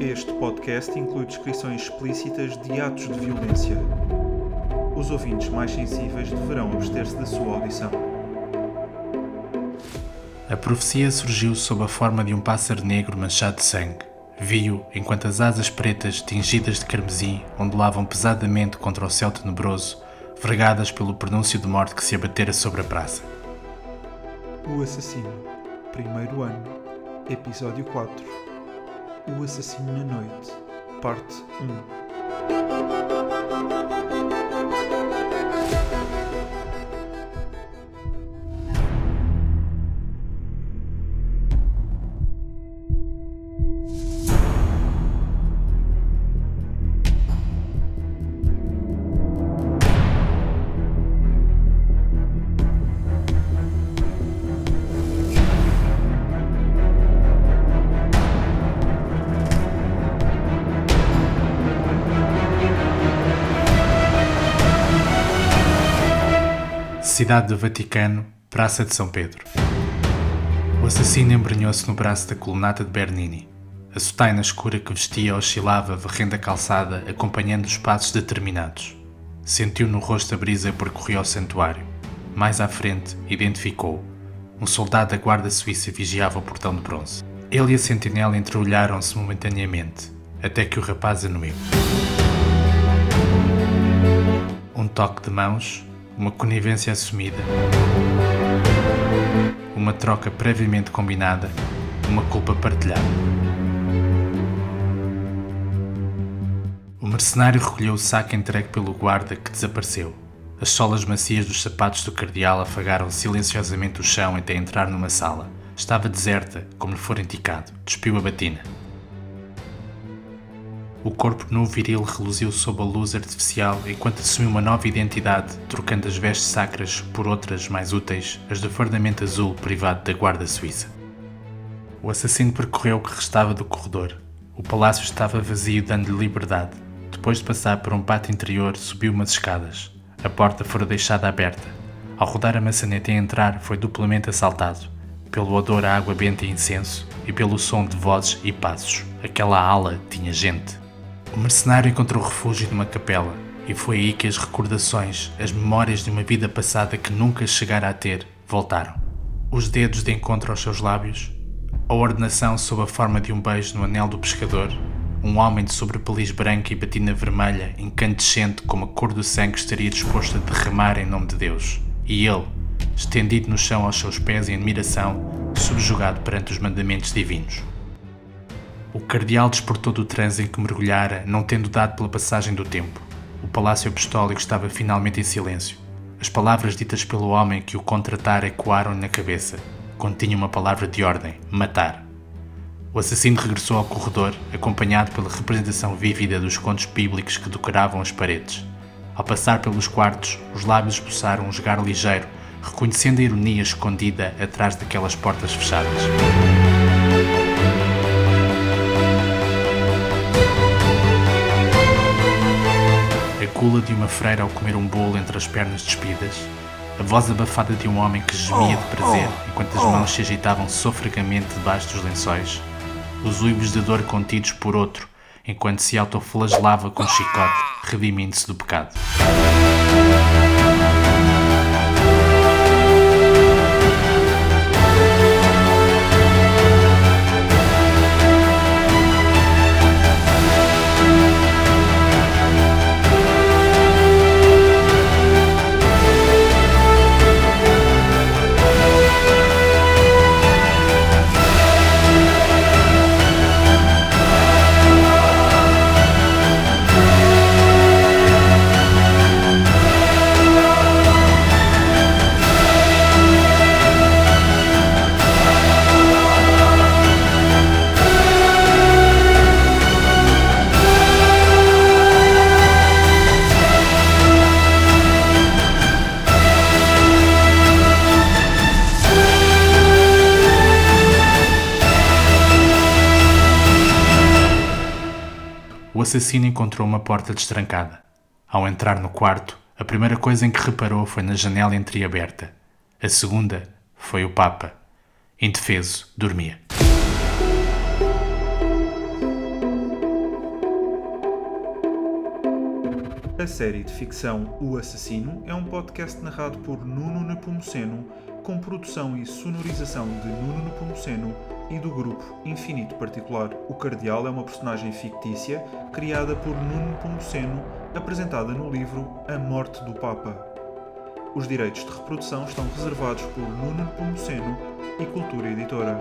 Este podcast inclui descrições explícitas de atos de violência. Os ouvintes mais sensíveis deverão abster-se da sua audição. A profecia surgiu sob a forma de um pássaro negro manchado de sangue. Vi-o enquanto as asas pretas, tingidas de carmesim, ondulavam pesadamente contra o céu tenebroso, vergadas pelo pronúncio de morte que se abatera sobre a praça. O Assassino, primeiro ano, episódio 4. O Assassino na Noite, parte 1. Cidade do Vaticano, Praça de São Pedro. O assassino embrenhou-se no braço da colunata de Bernini. A sotaina escura que vestia oscilava varrendo a calçada, acompanhando os passos determinados. Sentiu no rosto a brisa e percorreu o santuário. Mais à frente, identificou. Um soldado da guarda suíça vigiava o portão de bronze. Ele e a sentinela entreolharam-se momentaneamente, até que o rapaz anuiu. Um toque de mãos, uma conivência assumida, uma troca previamente combinada, uma culpa partilhada. O mercenário recolheu o saco entregue pelo guarda que desapareceu. As solas macias dos sapatos do cardeal afagaram silenciosamente o chão até entrar numa sala. Estava deserta, como lhe fora indicado. Despiu a batina. O corpo nu viril reluziu sob a luz artificial enquanto assumiu uma nova identidade, trocando as vestes sacras por outras mais úteis, as do fardamento azul privado da guarda suíça. O assassino percorreu o que restava do corredor. O palácio estava vazio, dando-lhe liberdade. Depois de passar por um pátio interior, subiu umas escadas. A porta fora deixada aberta. Ao rodar a maçaneta e entrar, foi duplamente assaltado. Pelo odor a água benta e incenso e pelo som de vozes e passos. Aquela ala tinha gente. O mercenário encontrou refúgio numa capela, e foi aí que as recordações, as memórias de uma vida passada que nunca chegara a ter, voltaram. Os dedos de encontro aos seus lábios, a ordenação sob a forma de um beijo no anel do pescador, um homem de sobrepeliz branca e batina vermelha, incandescente como a cor do sangue estaria disposto a derramar em nome de Deus. E ele, estendido no chão aos seus pés em admiração, subjugado perante os mandamentos divinos. O cardeal despertou do transe em que mergulhara, não tendo dado pela passagem do tempo. O palácio apostólico estava finalmente em silêncio. As palavras ditas pelo homem que o contratara ecoaram na cabeça. Continha uma palavra de ordem: matar. O assassino regressou ao corredor, acompanhado pela representação vívida dos contos bíblicos que decoravam as paredes. Ao passar pelos quartos, os lábios esboçaram um esgar ligeiro, reconhecendo a ironia escondida atrás daquelas portas fechadas. Gula de uma freira ao comer um bolo entre as pernas despidas, a voz abafada de um homem que gemia de prazer enquanto as mãos se agitavam sofregamente debaixo dos lençóis, os uivos de dor contidos por outro enquanto se autoflagelava com um chicote, redimindo-se do pecado. assassino encontrou uma porta destrancada. Ao entrar no quarto, a primeira coisa em que reparou foi na janela entreaberta. A segunda foi o Papa. Indefeso, dormia. A série de ficção O Assassino é um podcast narrado por Nuno Nepomuceno, com produção e sonorização de Nuno Nepomuceno e do grupo Infinito Particular. O Cardeal é uma personagem fictícia criada por Nuno Nepomuceno, apresentada no livro A Morte do Papa. Os direitos de reprodução estão reservados por Nuno Nepomuceno e Cultura Editora.